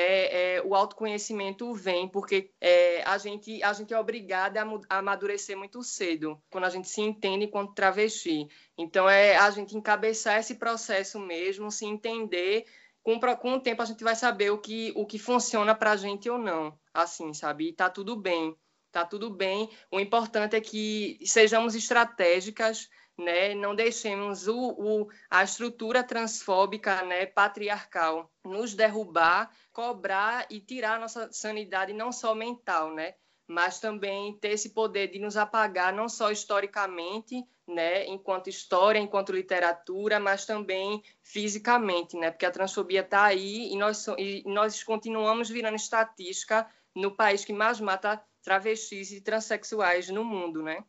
é, o autoconhecimento vem porque é, a, gente, a gente é obrigada a, amadurecer muito cedo, quando a gente se entende enquanto travesti. Então, é a gente encabeçar esse processo mesmo, se entender. Com, com o tempo, a gente vai saber o que, o que funciona para a gente ou não, assim, sabe? E tá tudo bem, tá tudo bem. O importante é que sejamos estratégicas, né? Não deixemos o, o, a estrutura transfóbica, né, patriarcal, nos derrubar, cobrar e tirar nossa sanidade não só mental, né? Mas também ter esse poder de nos apagar não só historicamente, né, enquanto história, enquanto literatura, mas também fisicamente, né? Porque a transfobia está aí e nós, e nós continuamos virando estatística no país que mais mata travestis e transexuais no mundo, né?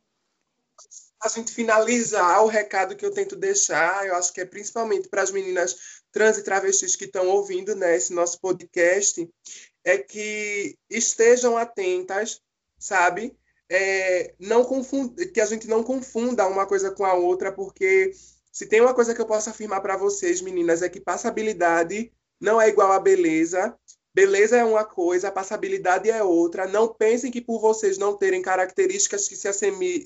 A gente finalizar o recado que eu tento deixar, eu acho que é principalmente para as meninas trans e travestis que estão ouvindo né, esse nosso podcast, é que estejam atentas, sabe? É, não confund... que a gente não confunda uma coisa com a outra, porque se tem uma coisa que eu posso afirmar para vocês, meninas, é que passabilidade não é igual a beleza Beleza é uma coisa, passabilidade é outra. Não pensem que por vocês não terem características que se,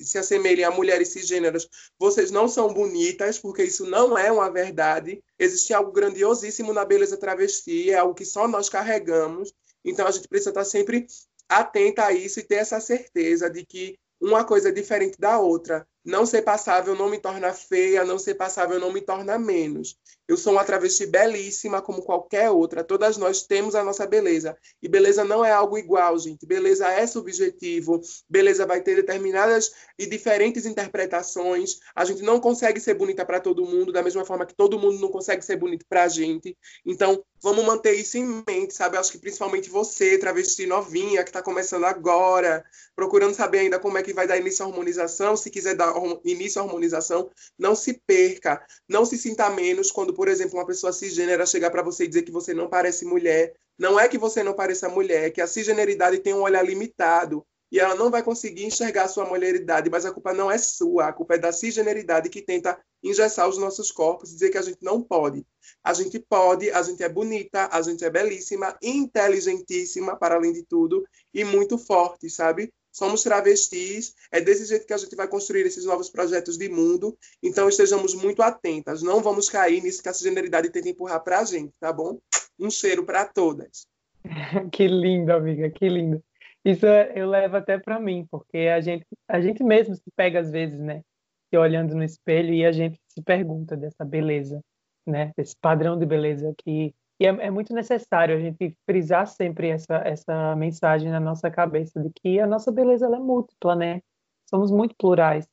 se assemelhem a mulheres cisgêneras, vocês não são bonitas, porque isso não é uma verdade. Existe algo grandiosíssimo na beleza travesti, é algo que só nós carregamos. Então a gente precisa estar sempre atenta a isso e ter essa certeza de que uma coisa é diferente da outra. Não ser passável não me torna feia, não ser passável não me torna menos. Eu sou uma travesti belíssima como qualquer outra. Todas nós temos a nossa beleza. E beleza não é algo igual, gente. Beleza é subjetivo. Beleza vai ter determinadas e diferentes interpretações. A gente não consegue ser bonita para todo mundo, da mesma forma que todo mundo não consegue ser bonito para a gente. Então, vamos manter isso em mente, sabe? Eu acho que principalmente você, travesti novinha, que está começando agora, procurando saber ainda como é que vai dar início à harmonização, se quiser dar início à harmonização, não se perca. Não se sinta menos quando por exemplo, uma pessoa cisgênera chegar para você e dizer que você não parece mulher, não é que você não pareça mulher, é que a cisgeneridade tem um olhar limitado e ela não vai conseguir enxergar a sua mulheridade, mas a culpa não é sua, a culpa é da cisgeneridade que tenta engessar os nossos corpos e dizer que a gente não pode. A gente pode, a gente é bonita, a gente é belíssima, inteligentíssima, para além de tudo, e muito forte, sabe? Somos travestis, é desse jeito que a gente vai construir esses novos projetos de mundo. Então estejamos muito atentas, não vamos cair nisso que a cisgeneridade tenta empurrar para a gente, tá bom? Um cheiro para todas. que lindo, amiga, que lindo. Isso eu levo até para mim, porque a gente, a gente mesmo se pega às vezes, né? E olhando no espelho e a gente se pergunta dessa beleza, né? Desse padrão de beleza que e é, é, muito necessário a gente frisar sempre essa, essa mensagem na nossa cabeça de que a nossa beleza é múltipla, né? Somos muito plurais.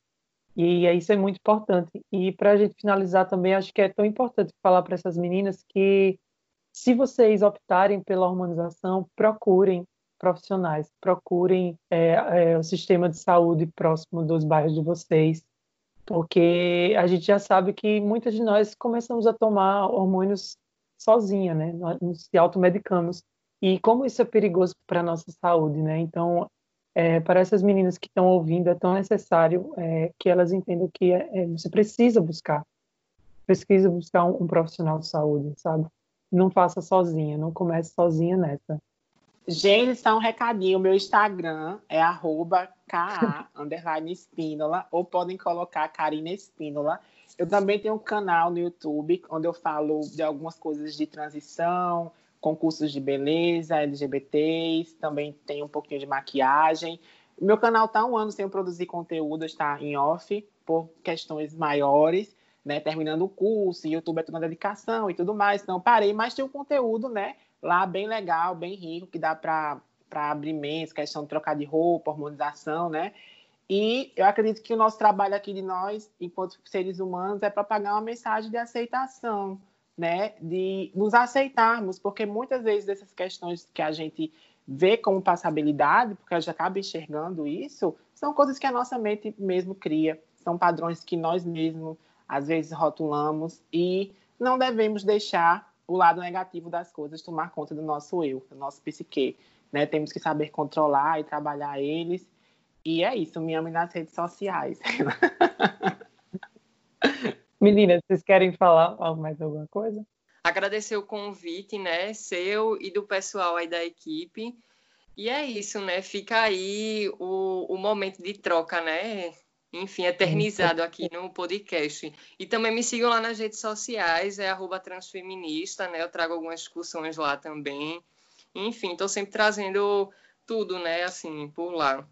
E isso é muito importante. E para a gente finalizar também, acho que é tão importante falar para essas meninas que se vocês optarem pela hormonização, procurem profissionais, procurem é, é, o sistema de saúde próximo dos bairros de vocês, porque a gente já sabe que muitas de nós começamos a tomar hormônios sozinha, né? Nós se automedicamos. E como isso é perigoso para a nossa saúde, né? Então, é, para essas meninas que estão ouvindo, é tão necessário é, que elas entendam que é, é, você precisa buscar, precisa buscar um, um, profissional de saúde, sabe? Não faça sozinha, não comece sozinha nessa. Gente, só um recadinho, meu Instagram é arroba ou podem colocar Karina Espínola. Eu também tenho um canal no YouTube onde eu falo de algumas coisas de transição, concursos de beleza, LGBTs, também tem um pouquinho de maquiagem. Meu canal está um ano sem produzir conteúdo, está em off por questões maiores, né? Terminando o curso, YouTube é toda uma dedicação e tudo mais, então parei, mas tem um conteúdo, né? Lá bem legal, bem rico, que dá para abrir mês, questão de trocar de roupa, hormonização, né? E eu acredito que o nosso trabalho aqui de nós, enquanto seres humanos, é propagar uma mensagem de aceitação, né? De nos aceitarmos, porque muitas vezes essas questões que a gente vê como passabilidade, porque a gente acaba enxergando isso, são coisas que a nossa mente mesmo cria, são padrões que nós mesmos às vezes rotulamos e não devemos deixar o lado negativo das coisas tomar conta do nosso eu, do nosso psique, né? Temos que saber controlar e trabalhar eles e é isso, me ame nas redes sociais. Meninas, vocês querem falar mais alguma coisa? Agradecer o convite, né, seu e do pessoal aí da equipe. E é isso, né? Fica aí o, o momento de troca, né? Enfim, eternizado aqui no podcast. E também me sigam lá nas redes sociais, é transfeminista, né? Eu trago algumas discussões lá também. Enfim, estou sempre trazendo tudo, né? Assim, por lá.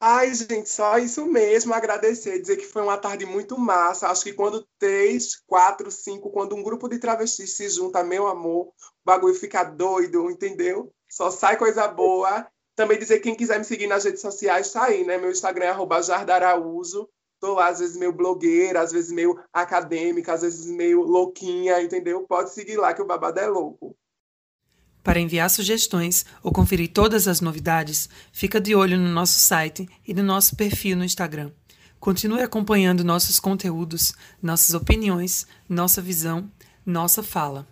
Ai, gente, só isso mesmo, agradecer, dizer que foi uma tarde muito massa. Acho que quando três, quatro, cinco, quando um grupo de travestis se junta, meu amor, o bagulho fica doido, entendeu? Só sai coisa boa. Também dizer quem quiser me seguir nas redes sociais, tá aí, né? Meu Instagram é arroba jardaraúzo. Tô lá, às vezes meio blogueira, às vezes meio acadêmica, às vezes meio louquinha, entendeu? Pode seguir lá que o babado é louco. Para enviar sugestões ou conferir todas as novidades, fica de olho no nosso site e no nosso perfil no Instagram. Continue acompanhando nossos conteúdos, nossas opiniões, nossa visão, nossa fala.